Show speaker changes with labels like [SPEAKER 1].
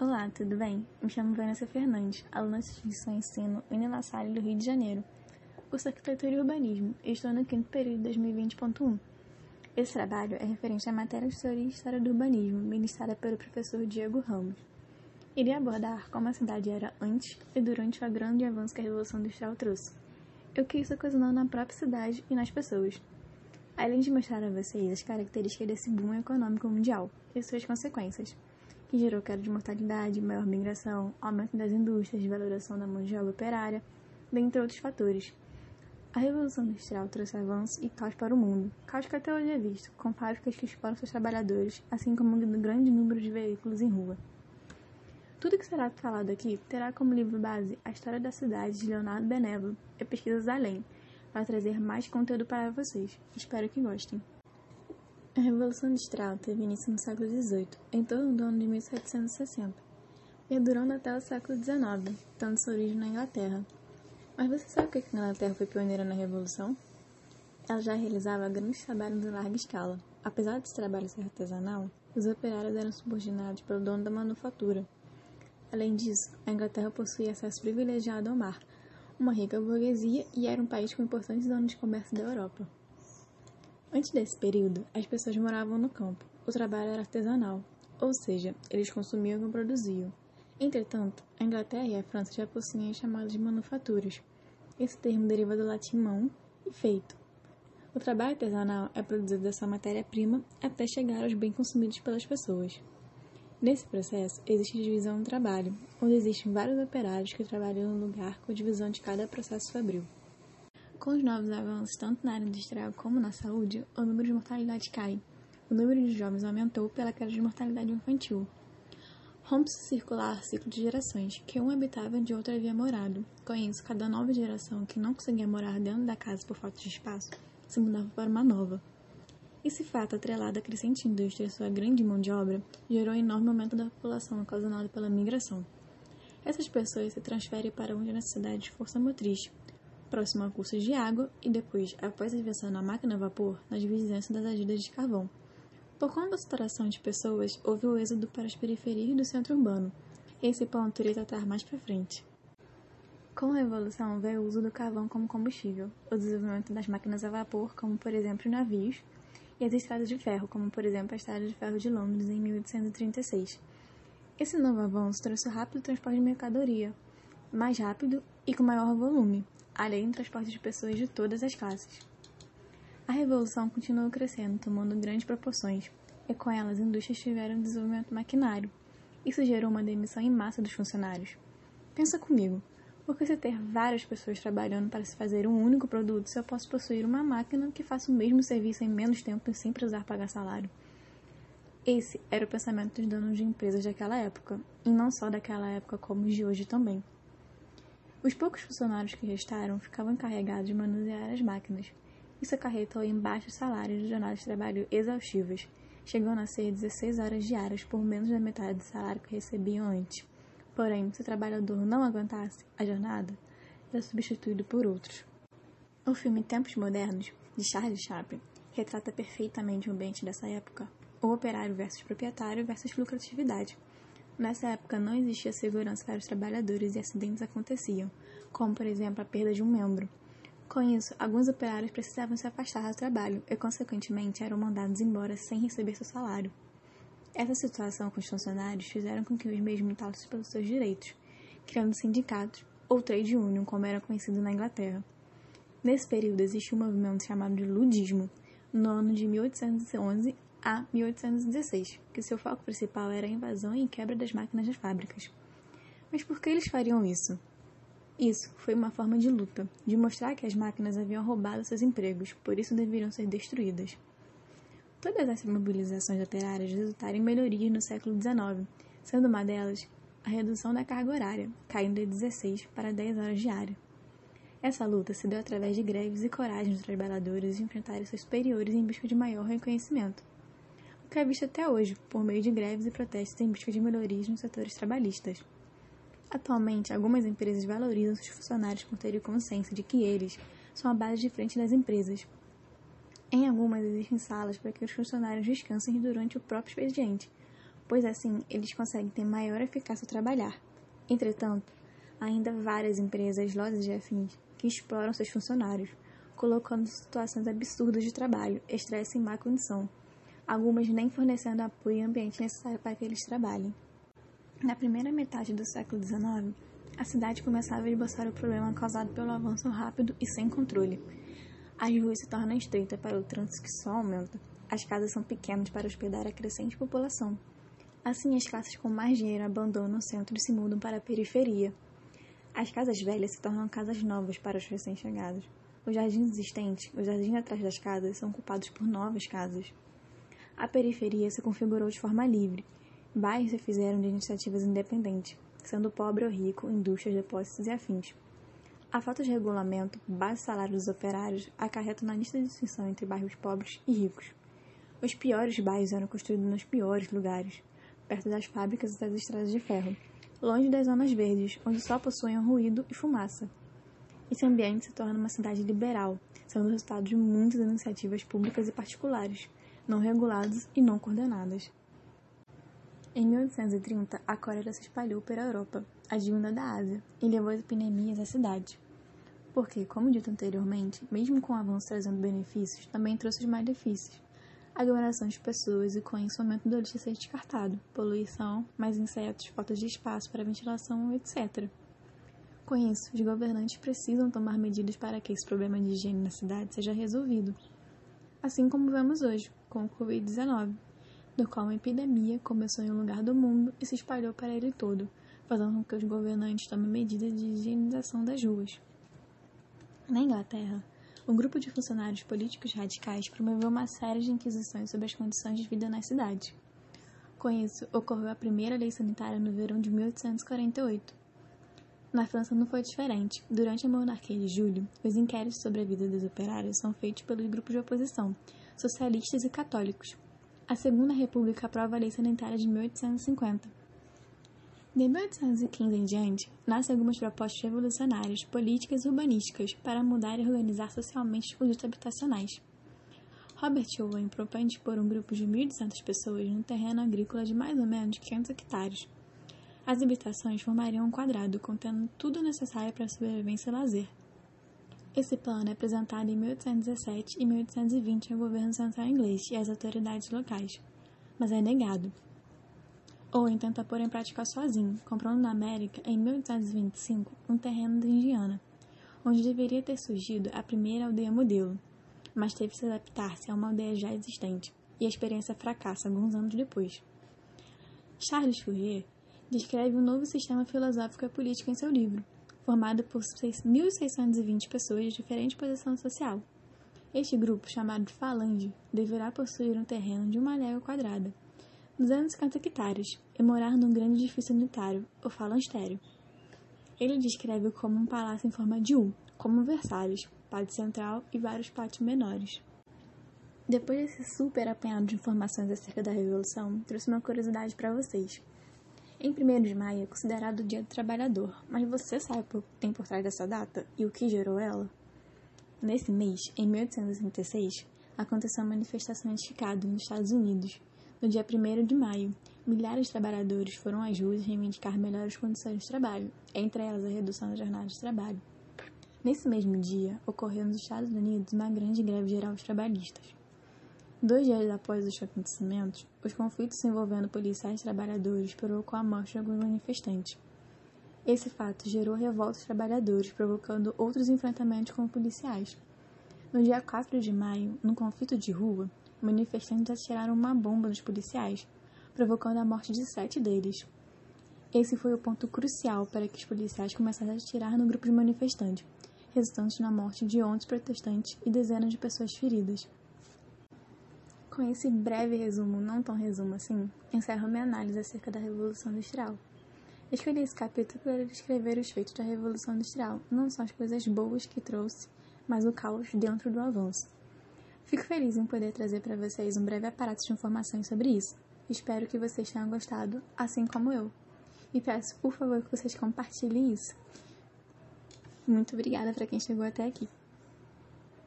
[SPEAKER 1] Olá, tudo bem? Me chamo Vanessa Fernandes, aluna de instituição Ensino Unila Salle do Rio de Janeiro. Curso Arquitetura e Urbanismo e estou no quinto período de 2020.1. Esse trabalho é referente à matéria de Teoria e História do Urbanismo, ministrada pelo professor Diego Ramos. Irei abordar como a cidade era antes e durante o grande avanço que a Revolução Industrial trouxe, e o que isso ocasionou na própria cidade e nas pessoas. Além de mostrar a vocês as características desse boom econômico mundial e suas consequências que gerou queda de mortalidade, maior migração, aumento das indústrias, valoração da mão de obra operária, dentre outros fatores. A Revolução Industrial trouxe avanços e caos para o mundo, caos que até hoje é visto, com fábricas que exploram seus trabalhadores, assim como um grande número de veículos em rua. Tudo que será falado aqui terá como livro base a história da cidade de Leonardo Benévolo e pesquisas além, para trazer mais conteúdo para vocês. Espero que gostem. A Revolução Industrial teve início no século XVIII, em torno do ano de 1760, perdurando até o século XIX, tendo sua origem na Inglaterra. Mas você sabe por que a Inglaterra foi pioneira na Revolução? Ela já realizava grandes trabalhos em larga escala. Apesar desse trabalho ser artesanal, os operários eram subordinados pelo dono da manufatura. Além disso, a Inglaterra possuía acesso privilegiado ao mar, uma rica burguesia e era um país com importantes zonas de comércio da Europa. Antes desse período, as pessoas moravam no campo. O trabalho era artesanal, ou seja, eles consumiam que produziam. Entretanto, a Inglaterra e a França já possuíam as chamadas manufaturas. Esse termo deriva do latim mão e feito. O trabalho artesanal é produzido dessa matéria-prima até chegar aos bens consumidos pelas pessoas. Nesse processo, existe divisão do trabalho, onde existem vários operários que trabalham no lugar com divisão de cada processo fabril. Com os novos avanços, tanto na área industrial como na saúde, o número de mortalidade cai. O número de jovens aumentou pela queda de mortalidade infantil. Rompe-se circular ciclo de gerações, que um habitava e outro havia morado. Com isso, cada nova geração que não conseguia morar dentro da casa por falta de espaço, se mudava para uma nova. Esse fato, atrelado à crescente indústria e sua grande mão de obra, gerou um enorme aumento da população ocasionado pela migração. Essas pessoas se transferem para uma necessidade de força motriz, próximo a cursos de água e depois, após a invenção da máquina a vapor, nas vizinhanças das agidas de carvão. Por conta da saturação de pessoas, houve o êxodo para as periferias do centro urbano. Esse ponto irei tratar mais para frente. Com a Revolução veio o uso do carvão como combustível, o desenvolvimento das máquinas a vapor, como por exemplo navios, e as estradas de ferro, como por exemplo a Estrada de Ferro de Londres em 1836. Esse novo avanço trouxe o rápido transporte de mercadoria, mais rápido e com maior volume, além do transporte de pessoas de todas as classes. A revolução continuou crescendo, tomando grandes proporções, e com ela as indústrias tiveram desenvolvimento maquinário. Isso gerou uma demissão em massa dos funcionários. Pensa comigo, por que se ter várias pessoas trabalhando para se fazer um único produto se eu posso possuir uma máquina que faça o mesmo serviço em menos tempo e sem precisar pagar salário? Esse era o pensamento dos donos de empresas daquela época, e não só daquela época como os de hoje também. Os poucos funcionários que restaram ficavam encarregados de manusear as máquinas. Isso acarretou em baixos salários de jornadas de trabalho exaustivas, chegando a ser 16 horas diárias por menos da metade do salário que recebiam antes. Porém, se o trabalhador não aguentasse a jornada, era substituído por outros. O filme Tempos Modernos, de Charles Chaplin, retrata perfeitamente o ambiente dessa época, o operário versus proprietário versus lucratividade. Nessa época não existia segurança para os trabalhadores e acidentes aconteciam, como por exemplo a perda de um membro. Com isso, alguns operários precisavam se afastar do trabalho e, consequentemente, eram mandados embora sem receber seu salário. Essa situação com os funcionários fizeram com que os mesmos lutassem pelos seus direitos, criando sindicatos, ou trade union, como era conhecido na Inglaterra. Nesse período existe um movimento chamado de ludismo, no ano de 1811 a 1816, que seu foco principal era a invasão e quebra das máquinas das fábricas. Mas por que eles fariam isso? Isso foi uma forma de luta, de mostrar que as máquinas haviam roubado seus empregos, por isso deveriam ser destruídas. Todas essas mobilizações operárias resultaram em melhorias no século XIX, sendo uma delas a redução da carga horária, caindo de 16 para 10 horas diárias. Essa luta se deu através de greves e coragem dos trabalhadores de enfrentarem seus superiores em busca de maior reconhecimento que é visto até hoje, por meio de greves e protestos em busca de melhorias nos setores trabalhistas. Atualmente, algumas empresas valorizam seus funcionários por terem consciência de que eles são a base de frente das empresas. Em algumas existem salas para que os funcionários descansem durante o próprio expediente, pois assim eles conseguem ter maior eficácia ao trabalhar. Entretanto, ainda várias empresas, lojas e afins que exploram seus funcionários, colocando situações absurdas de trabalho, estresse e má condição, algumas nem fornecendo apoio e ambiente necessário para que eles trabalhem. Na primeira metade do século XIX, a cidade começava a esboçar o problema causado pelo avanço rápido e sem controle. As ruas se tornam estreitas para o trânsito que só aumenta. As casas são pequenas para hospedar a crescente população. Assim, as classes com mais dinheiro abandonam o centro e se mudam para a periferia. As casas velhas se tornam casas novas para os recém-chegados. Os jardins existentes, os jardins atrás das casas, são ocupados por novas casas. A periferia se configurou de forma livre. Bairros se fizeram de iniciativas independentes, sendo pobre ou rico, indústrias, depósitos e afins. A falta de regulamento, baixo salário dos operários, acarreta na lista de distinção entre bairros pobres e ricos. Os piores bairros eram construídos nos piores lugares, perto das fábricas e das estradas de ferro, longe das zonas verdes, onde só possuem ruído e fumaça. Esse ambiente se torna uma cidade liberal, sendo resultado de muitas iniciativas públicas e particulares, não reguladas e não coordenadas. Em 1830, a cólera se espalhou pela Europa, advinda da Ásia, e levou as epidemias à cidade. Porque, como dito anteriormente, mesmo com o avanço trazendo benefícios, também trouxe os malefícios. Aglomeração de pessoas e com o do lixo ser descartado, poluição, mais insetos, falta de espaço para ventilação, etc. Com isso, os governantes precisam tomar medidas para que esse problema de higiene na cidade seja resolvido. Assim como vemos hoje, com o Covid-19 do qual uma epidemia começou em um lugar do mundo e se espalhou para ele todo, fazendo com que os governantes tomem medidas de higienização das ruas. Na Inglaterra, um grupo de funcionários políticos radicais promoveu uma série de inquisições sobre as condições de vida na cidade. Com isso, ocorreu a primeira lei sanitária no verão de 1848. Na França não foi diferente. Durante a monarquia de Júlio, os inquéritos sobre a vida dos operários são feitos pelos grupos de oposição, socialistas e católicos, a Segunda República aprova a Lei Sanitária de 1850. De 1815 em diante, nascem algumas propostas revolucionárias, políticas e urbanísticas para mudar e organizar socialmente os conjuntos habitacionais. Robert Owen propõe por um grupo de 1.200 pessoas num terreno agrícola de mais ou menos 500 hectares. As habitações formariam um quadrado contendo tudo necessário para a sobrevivência e lazer. Esse plano é apresentado em 1817 e 1820 ao governo central inglês e às autoridades locais, mas é negado. Owen tenta pôr em prática sozinho, comprando na América, em 1825, um terreno da Indiana, onde deveria ter surgido a primeira aldeia modelo, mas teve que se adaptar-se a uma aldeia já existente, e a experiência fracassa alguns anos depois. Charles Fourier descreve um novo sistema filosófico e político em seu livro, formado por 1.620 pessoas de diferente posição social. Este grupo, chamado de Falange, deverá possuir um terreno de uma légua quadrada, 250 hectares, e morar num grande edifício unitário, ou falanstério. Ele descreve como um palácio em forma de U, como Versalhes, pátio central e vários pátios menores. Depois desse super apanhado de informações acerca da Revolução, trouxe uma curiosidade para vocês. Em 1 de maio é considerado o Dia do Trabalhador, mas você sabe o que tem por trás dessa data e o que gerou ela? Nesse mês, em 1836, aconteceu uma manifestação em Chicago, nos Estados Unidos. No dia 1 de maio, milhares de trabalhadores foram às ruas reivindicar melhores condições de trabalho, entre elas a redução da jornada de trabalho. Nesse mesmo dia, ocorreu nos Estados Unidos uma grande greve geral dos trabalhistas. Dois dias após os acontecimentos, os conflitos envolvendo policiais e trabalhadores provocou a morte de alguns manifestantes. Esse fato gerou revolta dos trabalhadores, provocando outros enfrentamentos com policiais. No dia 4 de maio, num conflito de rua, manifestantes atiraram uma bomba nos policiais, provocando a morte de sete deles. Esse foi o ponto crucial para que os policiais começassem a atirar no grupo de manifestantes, resultando na morte de 11 protestantes e dezenas de pessoas feridas. Com esse breve resumo, não tão resumo assim, encerro minha análise acerca da Revolução Industrial. Escolhi esse capítulo para descrever os feitos da Revolução Industrial, não só as coisas boas que trouxe, mas o caos dentro do avanço. Fico feliz em poder trazer para vocês um breve aparato de informações sobre isso. Espero que vocês tenham gostado, assim como eu. E peço, por favor, que vocês compartilhem isso. Muito obrigada para quem chegou até aqui.